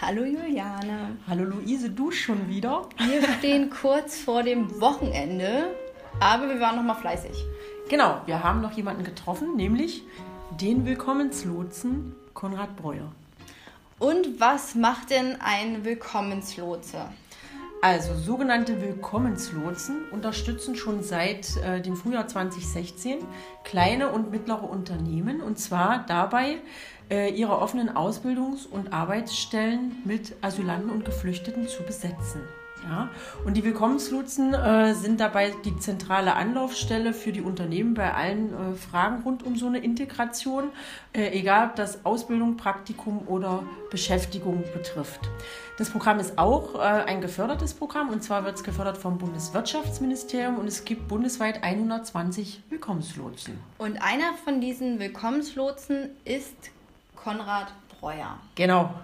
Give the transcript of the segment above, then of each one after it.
Hallo Juliane. Hallo Luise, du schon wieder? Wir stehen kurz vor dem Wochenende, aber wir waren noch mal fleißig. Genau, wir haben noch jemanden getroffen, nämlich den Willkommenslotsen Konrad Breuer. Und was macht denn ein Willkommenslotse? Also sogenannte Willkommenslotsen unterstützen schon seit äh, dem Frühjahr 2016 kleine und mittlere Unternehmen und zwar dabei, äh, ihre offenen Ausbildungs- und Arbeitsstellen mit Asylanten und Geflüchteten zu besetzen. Ja? Und die Willkommenslotsen äh, sind dabei die zentrale Anlaufstelle für die Unternehmen bei allen äh, Fragen rund um so eine Integration, äh, egal ob das Ausbildung, Praktikum oder Beschäftigung betrifft. Das Programm ist auch äh, ein gefördertes Programm und zwar wird es gefördert vom Bundeswirtschaftsministerium und es gibt bundesweit 120 Willkommenslotsen. Und einer von diesen Willkommenslotsen ist Konrad Breuer. Genau.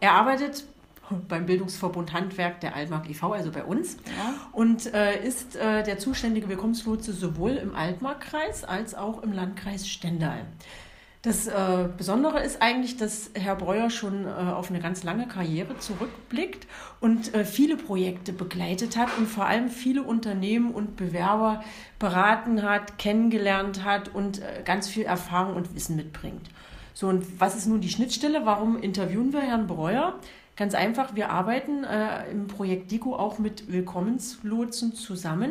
Er arbeitet beim Bildungsverbund Handwerk der Altmark e.V., also bei uns. Ja. Und äh, ist äh, der zuständige Willkommenslotse sowohl im Altmarkkreis als auch im Landkreis Stendal. Das äh, Besondere ist eigentlich, dass Herr Breuer schon äh, auf eine ganz lange Karriere zurückblickt und äh, viele Projekte begleitet hat und vor allem viele Unternehmen und Bewerber beraten hat, kennengelernt hat und äh, ganz viel Erfahrung und Wissen mitbringt. So, und was ist nun die Schnittstelle? Warum interviewen wir Herrn Breuer? Ganz einfach, wir arbeiten äh, im Projekt DICO auch mit Willkommenslotsen zusammen.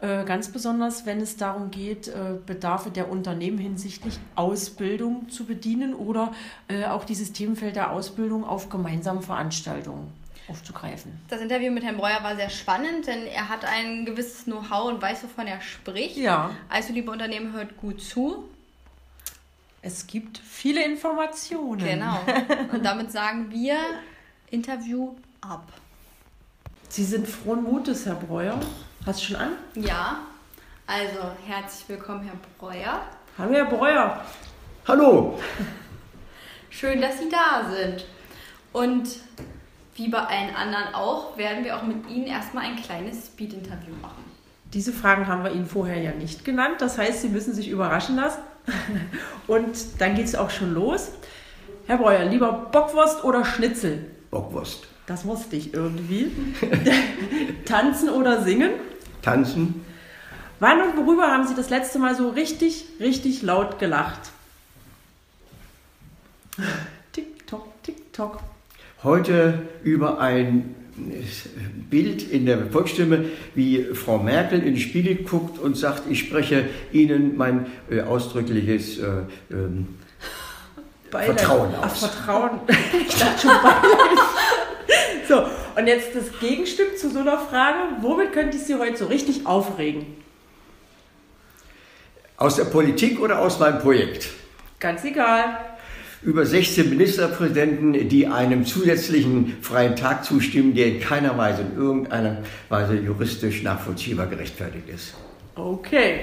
Äh, ganz besonders, wenn es darum geht, äh, Bedarfe der Unternehmen hinsichtlich Ausbildung zu bedienen oder äh, auch dieses Themenfeld der Ausbildung auf gemeinsamen Veranstaltungen aufzugreifen. Das Interview mit Herrn Breuer war sehr spannend, denn er hat ein gewisses Know-how und weiß, wovon er spricht. Ja. Also, liebe Unternehmen, hört gut zu. Es gibt viele Informationen. Genau. Und damit sagen wir Interview ab. Sie sind frohen Mutes, Herr Breuer. Hast du schon an? Ja. Also, herzlich willkommen, Herr Breuer. Hallo, Herr Breuer. Hallo. Schön, dass Sie da sind. Und wie bei allen anderen auch, werden wir auch mit Ihnen erstmal ein kleines Speed-Interview machen. Diese Fragen haben wir Ihnen vorher ja nicht genannt. Das heißt, Sie müssen sich überraschen lassen. Und dann geht es auch schon los. Herr Breuer, lieber Bockwurst oder Schnitzel? Bockwurst. Das wusste ich irgendwie. Tanzen oder singen? Tanzen. Wann und worüber haben Sie das letzte Mal so richtig, richtig laut gelacht? Tick-Tock, Tick-Tock. Heute über ein Bild in der Volksstimme, wie Frau Merkel in den Spiegel guckt und sagt, ich spreche Ihnen mein äh, ausdrückliches äh, ähm, Vertrauen aus. Ach, Vertrauen. ich dachte schon Beileid. So, und jetzt das Gegenstück zu so einer Frage. Womit könnte ich Sie heute so richtig aufregen? Aus der Politik oder aus meinem Projekt? Ganz egal über 16 Ministerpräsidenten, die einem zusätzlichen freien Tag zustimmen, der in keiner Weise, in irgendeiner Weise juristisch nachvollziehbar gerechtfertigt ist. Okay,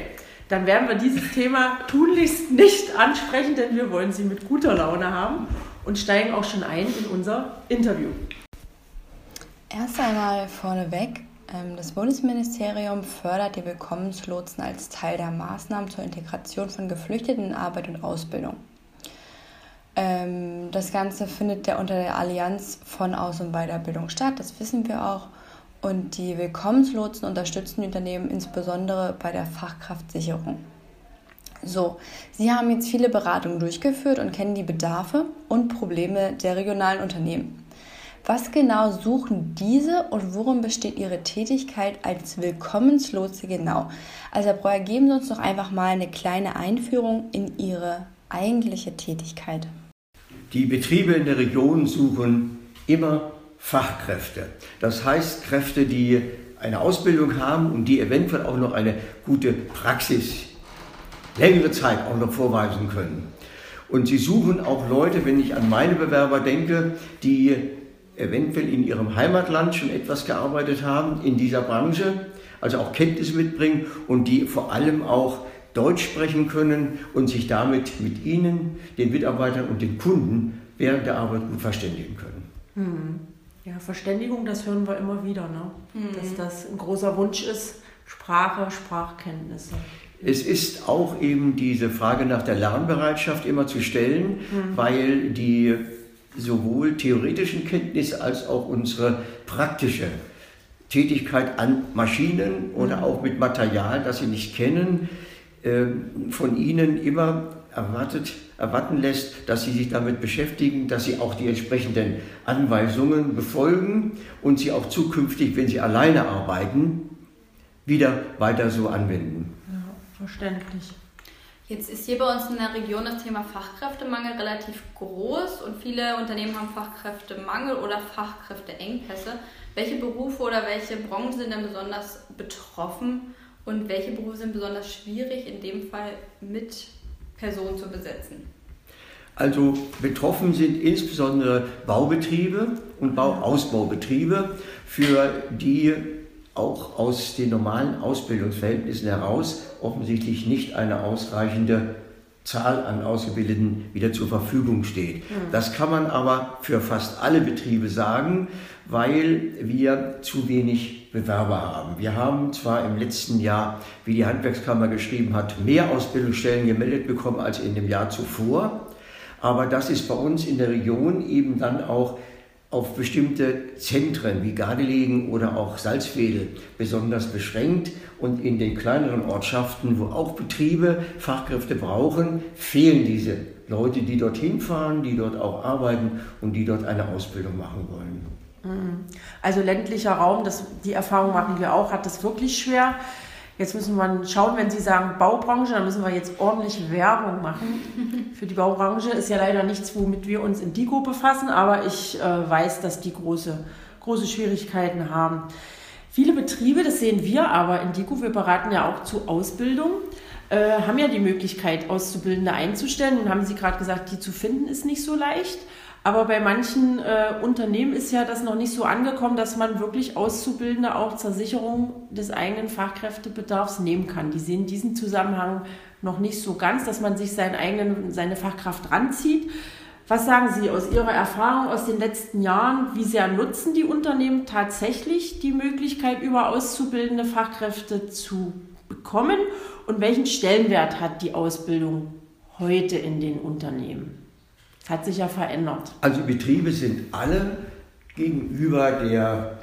dann werden wir dieses Thema tunlichst nicht ansprechen, denn wir wollen Sie mit guter Laune haben und steigen auch schon ein in unser Interview. Erst einmal vorneweg, ähm, das Bundesministerium fördert die Willkommenslotsen als Teil der Maßnahmen zur Integration von Geflüchteten in Arbeit und Ausbildung. Ähm, das Ganze findet ja unter der Allianz von Aus- und Weiterbildung statt, das wissen wir auch. Und die Willkommenslotsen unterstützen die Unternehmen insbesondere bei der Fachkraftsicherung. So, Sie haben jetzt viele Beratungen durchgeführt und kennen die Bedarfe und Probleme der regionalen Unternehmen. Was genau suchen diese und worin besteht Ihre Tätigkeit als Willkommenslotse genau? Also Herr Breuer, geben Sie uns doch einfach mal eine kleine Einführung in Ihre eigentliche Tätigkeit. Die Betriebe in der Region suchen immer Fachkräfte. Das heißt Kräfte, die eine Ausbildung haben und die eventuell auch noch eine gute Praxis längere Zeit auch noch vorweisen können. Und sie suchen auch Leute, wenn ich an meine Bewerber denke, die eventuell in ihrem Heimatland schon etwas gearbeitet haben in dieser Branche, also auch Kenntnisse mitbringen und die vor allem auch Deutsch sprechen können und sich damit mit Ihnen, den Mitarbeitern und den Kunden während der Arbeit gut verständigen können. Hm. Ja, Verständigung, das hören wir immer wieder, ne? Hm. dass das ein großer Wunsch ist, Sprache, Sprachkenntnisse. Es ist auch eben diese Frage nach der Lernbereitschaft immer zu stellen, mhm. weil die sowohl theoretischen Kenntnisse als auch unsere praktische Tätigkeit an Maschinen oder auch mit Material, das sie nicht kennen, von ihnen immer erwartet, erwarten lässt, dass sie sich damit beschäftigen, dass sie auch die entsprechenden Anweisungen befolgen und sie auch zukünftig, wenn sie alleine arbeiten, wieder weiter so anwenden. Ja, verständlich. Jetzt ist hier bei uns in der Region das Thema Fachkräftemangel relativ groß und viele Unternehmen haben Fachkräftemangel oder Fachkräfteengpässe. Welche Berufe oder welche Branchen sind denn besonders betroffen und welche Berufe sind besonders schwierig in dem Fall mit Personen zu besetzen? Also betroffen sind insbesondere Baubetriebe und Bauausbaubetriebe, für die auch aus den normalen Ausbildungsverhältnissen heraus offensichtlich nicht eine ausreichende Zahl an Ausgebildeten wieder zur Verfügung steht. Das kann man aber für fast alle Betriebe sagen, weil wir zu wenig Bewerber haben. Wir haben zwar im letzten Jahr, wie die Handwerkskammer geschrieben hat, mehr Ausbildungsstellen gemeldet bekommen als in dem Jahr zuvor, aber das ist bei uns in der Region eben dann auch auf bestimmte Zentren wie Gardelegen oder auch Salzwedel besonders beschränkt. Und in den kleineren Ortschaften, wo auch Betriebe Fachkräfte brauchen, fehlen diese Leute, die dorthin fahren, die dort auch arbeiten und die dort eine Ausbildung machen wollen. Mhm. Also ländlicher Raum, das, die Erfahrung machen wir auch, hat das wirklich schwer. Jetzt müssen wir schauen, wenn Sie sagen Baubranche, dann müssen wir jetzt ordentlich Werbung machen. Für die Baubranche ist ja leider nichts, womit wir uns in DIGO befassen, aber ich äh, weiß, dass die große, große Schwierigkeiten haben. Viele Betriebe, das sehen wir aber in DIGO, wir beraten ja auch zu Ausbildung, äh, haben ja die Möglichkeit, Auszubildende einzustellen. Und haben Sie gerade gesagt, die zu finden ist nicht so leicht. Aber bei manchen äh, Unternehmen ist ja das noch nicht so angekommen, dass man wirklich Auszubildende auch zur Sicherung des eigenen Fachkräftebedarfs nehmen kann. Die sehen diesen Zusammenhang noch nicht so ganz, dass man sich seinen eigenen, seine Fachkraft ranzieht. Was sagen Sie aus Ihrer Erfahrung aus den letzten Jahren? Wie sehr nutzen die Unternehmen tatsächlich die Möglichkeit, über auszubildende Fachkräfte zu bekommen? Und welchen Stellenwert hat die Ausbildung heute in den Unternehmen? Hat sich ja verändert. Also Betriebe sind alle gegenüber der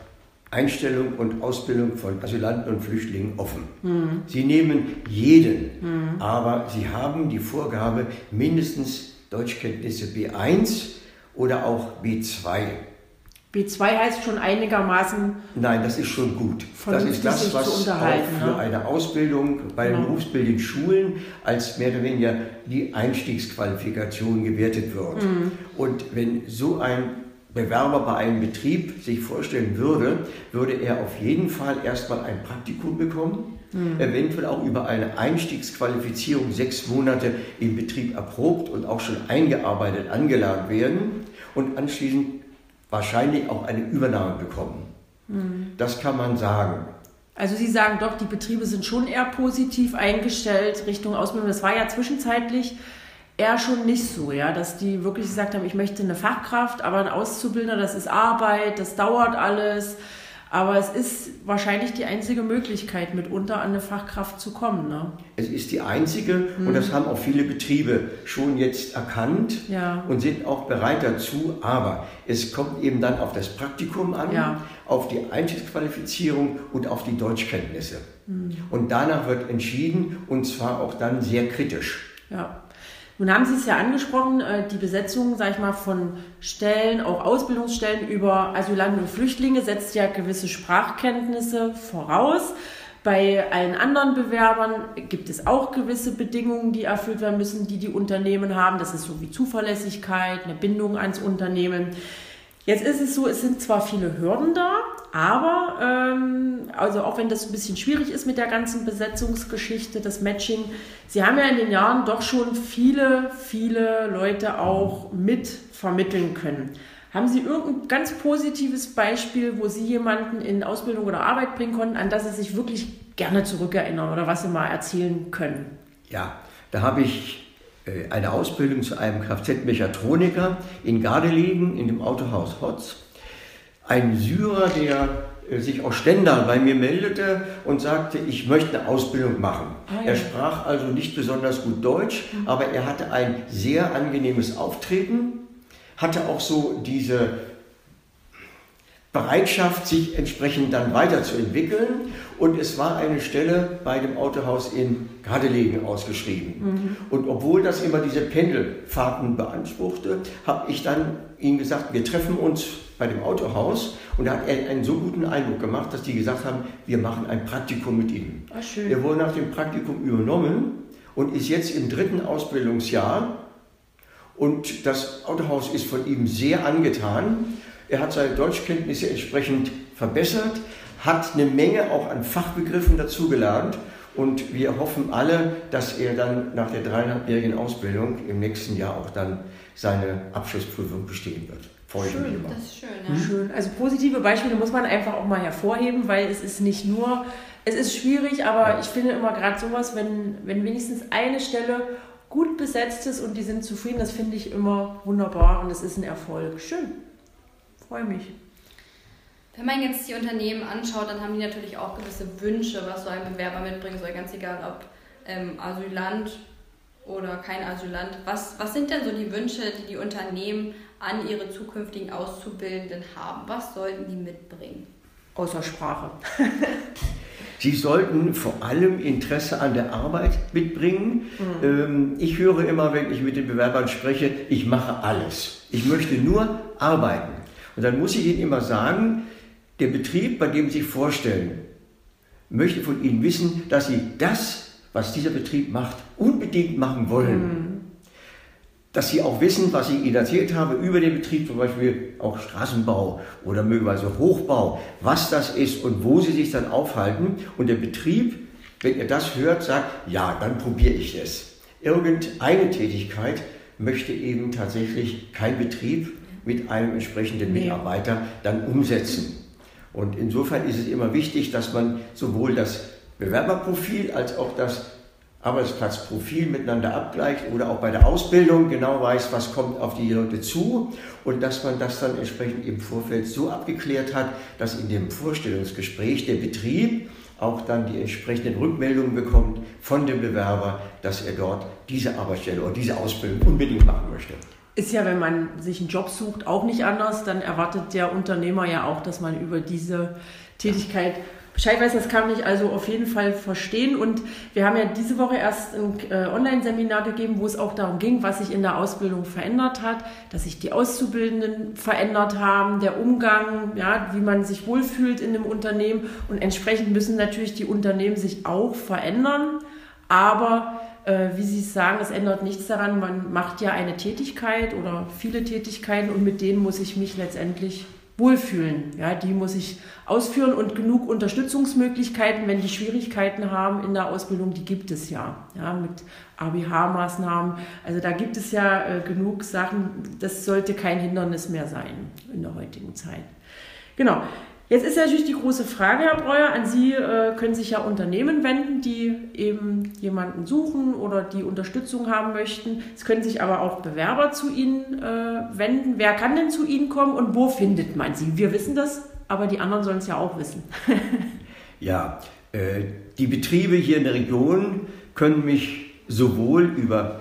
Einstellung und Ausbildung von Asylanten und Flüchtlingen offen. Mhm. Sie nehmen jeden, mhm. aber sie haben die Vorgabe, mindestens Deutschkenntnisse B1 oder auch B2 B2 heißt schon einigermaßen. Nein, das ist schon gut. Das ist das, was auch für ne? eine Ausbildung bei den genau. berufsbildenden Schulen als mehr oder weniger die Einstiegsqualifikation gewertet wird. Mhm. Und wenn so ein Bewerber bei einem Betrieb sich vorstellen würde, würde er auf jeden Fall erstmal ein Praktikum bekommen, mhm. eventuell auch über eine Einstiegsqualifizierung sechs Monate im Betrieb erprobt und auch schon eingearbeitet, angelernt werden und anschließend wahrscheinlich auch eine Übernahme bekommen. Mhm. Das kann man sagen. Also Sie sagen doch, die Betriebe sind schon eher positiv eingestellt Richtung Ausbildung. Das war ja zwischenzeitlich eher schon nicht so, ja, dass die wirklich gesagt haben, ich möchte eine Fachkraft, aber ein Auszubildender, das ist Arbeit, das dauert alles. Aber es ist wahrscheinlich die einzige Möglichkeit, mitunter an eine Fachkraft zu kommen. Ne? Es ist die einzige mhm. und das haben auch viele Betriebe schon jetzt erkannt ja. und sind auch bereit dazu. Aber es kommt eben dann auf das Praktikum an, ja. auf die Einstiegsqualifizierung und auf die Deutschkenntnisse. Mhm. Und danach wird entschieden und zwar auch dann sehr kritisch. Ja. Nun haben Sie es ja angesprochen, äh, die Besetzung, sage ich mal, von Stellen, auch Ausbildungsstellen über Asylanten und Flüchtlinge setzt ja gewisse Sprachkenntnisse voraus. Bei allen anderen Bewerbern gibt es auch gewisse Bedingungen, die erfüllt werden müssen, die die Unternehmen haben. Das ist so wie Zuverlässigkeit, eine Bindung ans Unternehmen. Jetzt ist es so, es sind zwar viele Hürden da, aber ähm, also auch wenn das ein bisschen schwierig ist mit der ganzen Besetzungsgeschichte, das Matching, Sie haben ja in den Jahren doch schon viele, viele Leute auch mit vermitteln können. Haben Sie irgendein ganz positives Beispiel, wo Sie jemanden in Ausbildung oder Arbeit bringen konnten, an das Sie sich wirklich gerne zurückerinnern oder was Sie mal erzählen können? Ja, da habe ich eine Ausbildung zu einem Kfz-Mechatroniker in Gardelegen in dem Autohaus Hotz. Ein Syrer, der äh, sich aus Stendal bei mir meldete und sagte, ich möchte eine Ausbildung machen. Ah, ja. Er sprach also nicht besonders gut Deutsch, mhm. aber er hatte ein sehr angenehmes Auftreten, hatte auch so diese Bereitschaft, sich entsprechend dann weiterzuentwickeln. Und es war eine Stelle bei dem Autohaus in Gardelegen ausgeschrieben. Mhm. Und obwohl das immer diese Pendelfahrten beanspruchte, habe ich dann ihm gesagt, wir treffen uns bei dem Autohaus. Und da hat er einen so guten Eindruck gemacht, dass die gesagt haben, wir machen ein Praktikum mit ihm. Ach, schön. Er wurde nach dem Praktikum übernommen und ist jetzt im dritten Ausbildungsjahr. Und das Autohaus ist von ihm sehr angetan. Er hat seine Deutschkenntnisse entsprechend verbessert, hat eine Menge auch an Fachbegriffen dazugelernt und wir hoffen alle, dass er dann nach der dreieinhalbjährigen Ausbildung im nächsten Jahr auch dann seine Abschlussprüfung bestehen wird. Freue schön, mich das ist schön. Ja. Schön. Also positive Beispiele muss man einfach auch mal hervorheben, weil es ist nicht nur, es ist schwierig, aber ja. ich finde immer gerade sowas, wenn, wenn wenigstens eine Stelle gut besetzt ist und die sind zufrieden, das finde ich immer wunderbar und es ist ein Erfolg. Schön freue mich. Wenn man jetzt die Unternehmen anschaut, dann haben die natürlich auch gewisse Wünsche, was so ein Bewerber mitbringt, so ganz egal, ob ähm, Asylant oder kein Asylant. Was, was sind denn so die Wünsche, die die Unternehmen an ihre zukünftigen Auszubildenden haben? Was sollten die mitbringen? Außer Sprache. Sie sollten vor allem Interesse an der Arbeit mitbringen. Mhm. Ähm, ich höre immer, wenn ich mit den Bewerbern spreche, ich mache alles. Ich möchte nur arbeiten. Und dann muss ich Ihnen immer sagen, der Betrieb, bei dem Sie sich vorstellen, möchte von Ihnen wissen, dass Sie das, was dieser Betrieb macht, unbedingt machen wollen. Mhm. Dass Sie auch wissen, was ich Ihnen erzählt habe über den Betrieb, zum Beispiel auch Straßenbau oder möglicherweise Hochbau, was das ist und wo Sie sich dann aufhalten. Und der Betrieb, wenn er das hört, sagt, ja, dann probiere ich es. Irgendeine Tätigkeit möchte eben tatsächlich kein Betrieb mit einem entsprechenden Mitarbeiter dann umsetzen. Und insofern ist es immer wichtig, dass man sowohl das Bewerberprofil als auch das Arbeitsplatzprofil miteinander abgleicht oder auch bei der Ausbildung genau weiß, was kommt auf die Leute zu und dass man das dann entsprechend im Vorfeld so abgeklärt hat, dass in dem Vorstellungsgespräch der Betrieb auch dann die entsprechenden Rückmeldungen bekommt von dem Bewerber, dass er dort diese Arbeitsstelle oder diese Ausbildung unbedingt machen möchte. Ist ja, wenn man sich einen Job sucht, auch nicht anders. Dann erwartet der Unternehmer ja auch, dass man über diese Tätigkeit Bescheid weiß. Das kann ich also auf jeden Fall verstehen. Und wir haben ja diese Woche erst ein äh, Online-Seminar gegeben, wo es auch darum ging, was sich in der Ausbildung verändert hat, dass sich die Auszubildenden verändert haben, der Umgang, ja, wie man sich wohlfühlt in einem Unternehmen. Und entsprechend müssen natürlich die Unternehmen sich auch verändern. Aber wie Sie sagen, es ändert nichts daran, man macht ja eine Tätigkeit oder viele Tätigkeiten und mit denen muss ich mich letztendlich wohlfühlen. Ja, die muss ich ausführen und genug Unterstützungsmöglichkeiten, wenn die Schwierigkeiten haben in der Ausbildung, die gibt es ja, ja mit ABH-Maßnahmen. Also da gibt es ja äh, genug Sachen, das sollte kein Hindernis mehr sein in der heutigen Zeit. Genau. Jetzt ist natürlich die große Frage, Herr Breuer, an Sie äh, können sich ja Unternehmen wenden, die eben jemanden suchen oder die Unterstützung haben möchten. Es können sich aber auch Bewerber zu Ihnen äh, wenden. Wer kann denn zu Ihnen kommen und wo findet man Sie? Wir wissen das, aber die anderen sollen es ja auch wissen. ja, äh, die Betriebe hier in der Region können mich sowohl über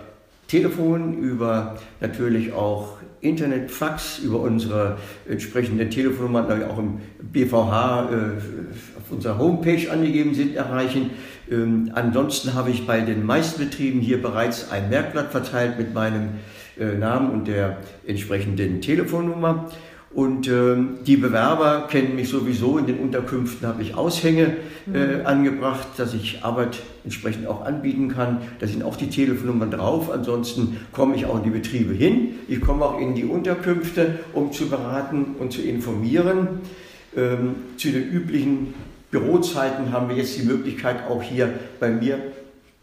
Telefon, über natürlich auch Internet, Fax, über unsere entsprechenden Telefonnummern, die auch im BVH äh, auf unserer Homepage angegeben sind, erreichen. Ähm, ansonsten habe ich bei den meisten Betrieben hier bereits ein Merkblatt verteilt mit meinem äh, Namen und der entsprechenden Telefonnummer. Und äh, die Bewerber kennen mich sowieso. In den Unterkünften habe ich Aushänge äh, mhm. angebracht, dass ich Arbeit entsprechend auch anbieten kann. Da sind auch die Telefonnummern drauf. Ansonsten komme ich auch in die Betriebe hin. Ich komme auch in die Unterkünfte, um zu beraten und zu informieren. Ähm, zu den üblichen Bürozeiten haben wir jetzt die Möglichkeit, auch hier bei mir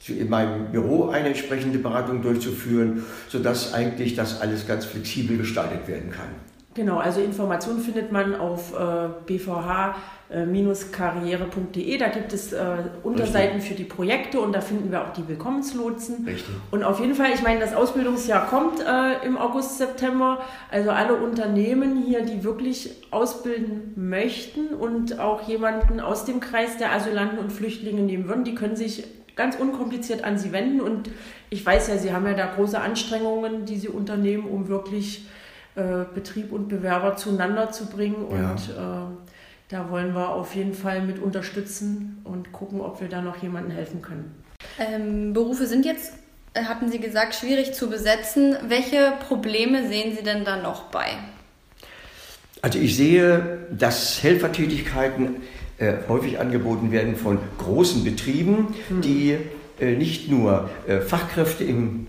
in meinem Büro eine entsprechende Beratung durchzuführen, sodass eigentlich das alles ganz flexibel gestaltet werden kann. Genau, also Informationen findet man auf äh, bvh-karriere.de. Da gibt es äh, Unterseiten Richtig. für die Projekte und da finden wir auch die Willkommenslotsen. Richtig. Und auf jeden Fall, ich meine, das Ausbildungsjahr kommt äh, im August, September. Also alle Unternehmen hier, die wirklich ausbilden möchten und auch jemanden aus dem Kreis der Asylanten und Flüchtlinge nehmen würden, die können sich ganz unkompliziert an Sie wenden. Und ich weiß ja, Sie haben ja da große Anstrengungen, die Sie unternehmen, um wirklich äh, Betrieb und Bewerber zueinander zu bringen. Und ja. äh, da wollen wir auf jeden Fall mit unterstützen und gucken, ob wir da noch jemandem helfen können. Ähm, Berufe sind jetzt, äh, hatten Sie gesagt, schwierig zu besetzen. Welche Probleme sehen Sie denn da noch bei? Also ich sehe, dass Helfertätigkeiten äh, häufig angeboten werden von großen Betrieben, hm. die äh, nicht nur äh, Fachkräfte im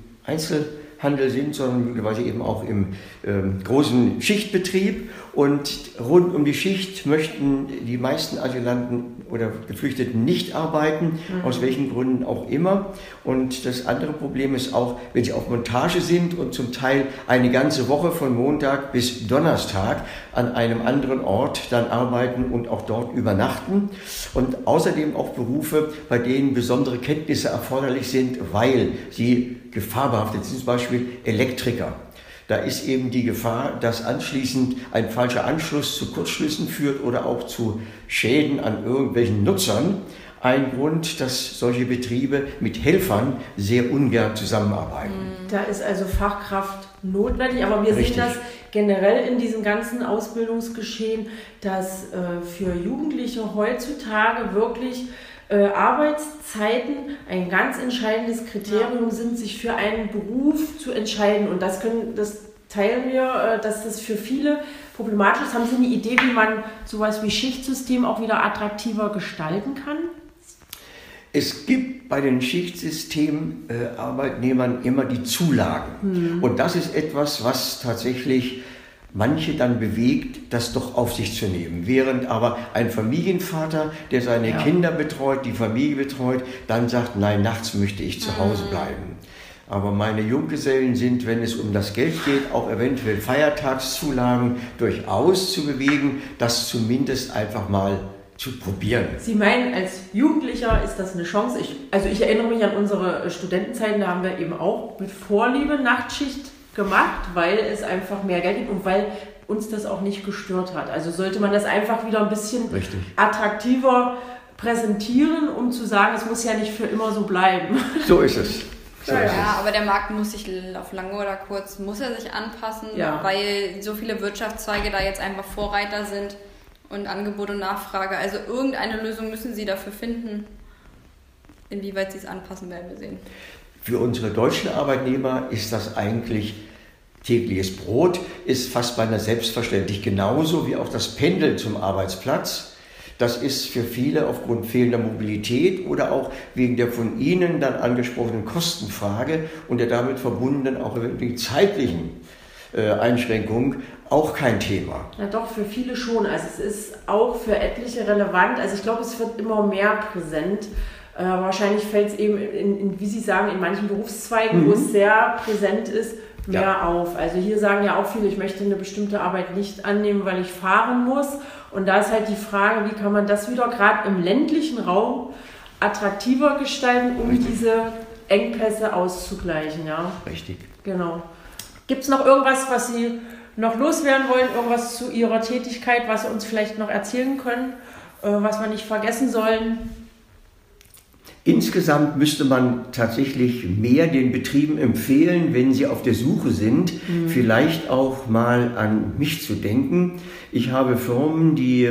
Einzelhandel sind, sondern möglicherweise eben auch im ähm, großen Schichtbetrieb. Und rund um die Schicht möchten die meisten Asylanten oder Geflüchteten nicht arbeiten, mhm. aus welchen Gründen auch immer. Und das andere Problem ist auch, wenn sie auf Montage sind und zum Teil eine ganze Woche von Montag bis Donnerstag an einem anderen Ort dann arbeiten und auch dort übernachten. Und außerdem auch Berufe, bei denen besondere Kenntnisse erforderlich sind, weil sie gefahrbehaftet sind, zum Beispiel Elektriker. Da ist eben die Gefahr, dass anschließend ein falscher Anschluss zu Kurzschlüssen führt oder auch zu Schäden an irgendwelchen Nutzern. Ein Grund, dass solche Betriebe mit Helfern sehr ungern zusammenarbeiten. Mhm. Da ist also Fachkraft notwendig, aber wir Richtig. sehen das generell in diesem ganzen Ausbildungsgeschehen, dass äh, für Jugendliche heutzutage wirklich äh, Arbeitszeiten ein ganz entscheidendes Kriterium ja. sind, sich für einen Beruf zu entscheiden. Und das können, das teilen wir, äh, dass das für viele problematisch ist. Haben Sie eine Idee, wie man sowas wie Schichtsystem auch wieder attraktiver gestalten kann? Es gibt bei den Schichtsystem-Arbeitnehmern äh, immer die Zulagen. Hm. Und das ist etwas, was tatsächlich manche dann bewegt, das doch auf sich zu nehmen. Während aber ein Familienvater, der seine ja. Kinder betreut, die Familie betreut, dann sagt, nein, nachts möchte ich zu Hause mhm. bleiben. Aber meine Junggesellen sind, wenn es um das Geld geht, auch eventuell Feiertagszulagen durchaus zu bewegen, das zumindest einfach mal zu probieren. Sie meinen, als Jugendlicher ist das eine Chance? Ich, also ich erinnere mich an unsere Studentenzeiten, da haben wir eben auch mit Vorliebe Nachtschicht gemacht, weil es einfach mehr Geld gibt und weil uns das auch nicht gestört hat. Also sollte man das einfach wieder ein bisschen Richtig. attraktiver präsentieren, um zu sagen, es muss ja nicht für immer so bleiben. So ist es. So ja, ja, aber der Markt muss sich auf lange oder kurz, muss er sich anpassen, ja. weil so viele Wirtschaftszweige da jetzt einfach Vorreiter sind und Angebot und Nachfrage. Also irgendeine Lösung müssen sie dafür finden. Inwieweit sie es anpassen, werden wir sehen. Für unsere deutschen Arbeitnehmer ist das eigentlich tägliches Brot, ist fast beinahe selbstverständlich, genauso wie auch das Pendeln zum Arbeitsplatz. Das ist für viele aufgrund fehlender Mobilität oder auch wegen der von Ihnen dann angesprochenen Kostenfrage und der damit verbundenen auch zeitlichen äh, Einschränkung auch kein Thema. Ja, doch, für viele schon. Also es ist auch für etliche relevant. Also ich glaube, es wird immer mehr präsent. Äh, wahrscheinlich fällt es eben, in, in, wie Sie sagen, in manchen Berufszweigen, mhm. wo es sehr präsent ist, mehr ja. auf. Also hier sagen ja auch viele, ich möchte eine bestimmte Arbeit nicht annehmen, weil ich fahren muss. Und da ist halt die Frage, wie kann man das wieder gerade im ländlichen Raum attraktiver gestalten, um Richtig. diese Engpässe auszugleichen. Ja? Richtig. Genau. Gibt es noch irgendwas, was Sie noch loswerden wollen? Irgendwas zu Ihrer Tätigkeit, was Sie uns vielleicht noch erzählen können, äh, was wir nicht vergessen sollen? Insgesamt müsste man tatsächlich mehr den Betrieben empfehlen, wenn sie auf der Suche sind, mhm. vielleicht auch mal an mich zu denken. Ich habe Firmen, die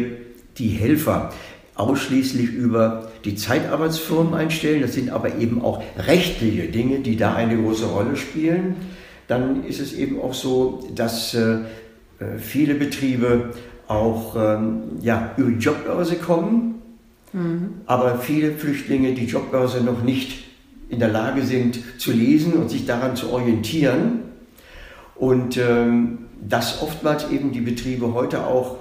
die Helfer ausschließlich über die Zeitarbeitsfirmen einstellen. Das sind aber eben auch rechtliche Dinge, die da eine große Rolle spielen. Dann ist es eben auch so, dass äh, äh viele Betriebe auch ähm, ja, über die Jobbörse kommen Mhm. Aber viele Flüchtlinge, die Jobbörse noch nicht in der Lage sind zu lesen und sich daran zu orientieren. Und ähm, dass oftmals eben die Betriebe heute auch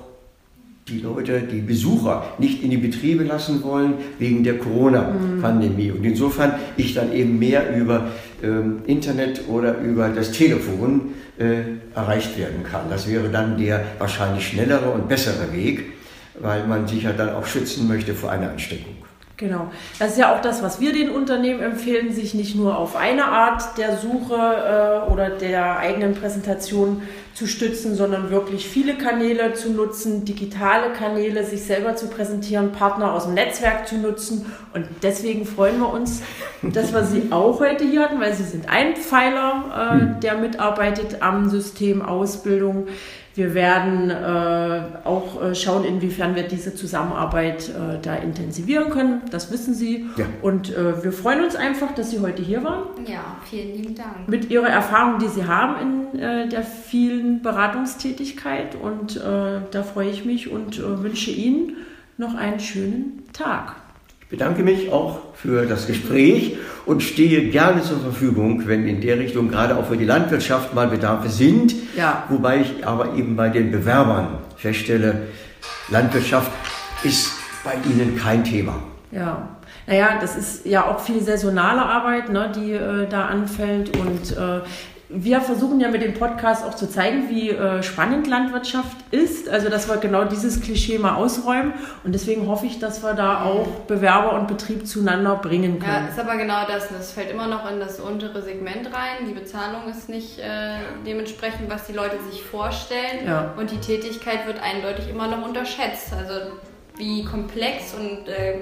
die Leute, die Besucher nicht in die Betriebe lassen wollen wegen der Corona-Pandemie. Und insofern ich dann eben mehr über ähm, Internet oder über das Telefon äh, erreicht werden kann. Das wäre dann der wahrscheinlich schnellere und bessere Weg weil man sich ja dann auch schützen möchte vor einer Ansteckung. Genau. Das ist ja auch das, was wir den Unternehmen empfehlen, sich nicht nur auf eine Art der Suche äh, oder der eigenen Präsentation zu stützen, sondern wirklich viele Kanäle zu nutzen, digitale Kanäle, sich selber zu präsentieren, Partner aus dem Netzwerk zu nutzen. Und deswegen freuen wir uns, dass wir Sie auch heute hier hatten, weil Sie sind ein Pfeiler, äh, der mitarbeitet am System Ausbildung. Wir werden äh, auch äh, schauen, inwiefern wir diese Zusammenarbeit äh, da intensivieren können. Das wissen Sie. Ja. Und äh, wir freuen uns einfach, dass Sie heute hier waren. Ja, vielen lieben Dank. Mit Ihrer Erfahrung, die Sie haben in äh, der vielen Beratungstätigkeit. Und äh, da freue ich mich und wünsche Ihnen noch einen schönen Tag. Ich bedanke mich auch für das Gespräch und stehe gerne zur Verfügung, wenn in der Richtung gerade auch für die Landwirtschaft mal Bedarfe sind. Ja. Wobei ich aber eben bei den Bewerbern feststelle, Landwirtschaft ist bei Ihnen kein Thema. Ja. Naja, das ist ja auch viel saisonale Arbeit, ne, die äh, da anfällt. Und äh, wir versuchen ja mit dem Podcast auch zu zeigen, wie äh, spannend Landwirtschaft ist. Also, dass wir genau dieses Klischee mal ausräumen. Und deswegen hoffe ich, dass wir da auch Bewerber und Betrieb zueinander bringen können. Ja, ist aber genau das. Das fällt immer noch in das untere Segment rein. Die Bezahlung ist nicht äh, dementsprechend, was die Leute sich vorstellen. Ja. Und die Tätigkeit wird eindeutig immer noch unterschätzt. Also, wie komplex und äh,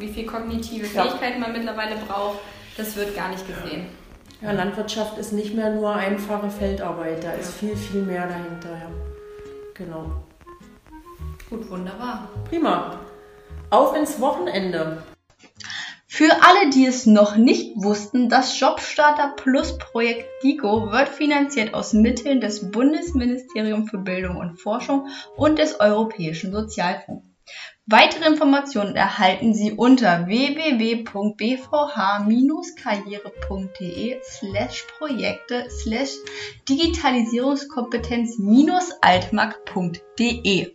wie viel kognitive Fähigkeiten man mittlerweile braucht, das wird gar nicht gesehen. Ja, Landwirtschaft ist nicht mehr nur einfache Feldarbeit, da ja. ist viel, viel mehr dahinter. Ja. Genau. Gut, wunderbar. Prima. Auf ins Wochenende. Für alle, die es noch nicht wussten, das Jobstarter Plus Projekt DIGO wird finanziert aus Mitteln des Bundesministeriums für Bildung und Forschung und des Europäischen Sozialfonds. Weitere Informationen erhalten Sie unter www.bvh-karriere.de slash Projekte slash Digitalisierungskompetenz-altmark.de.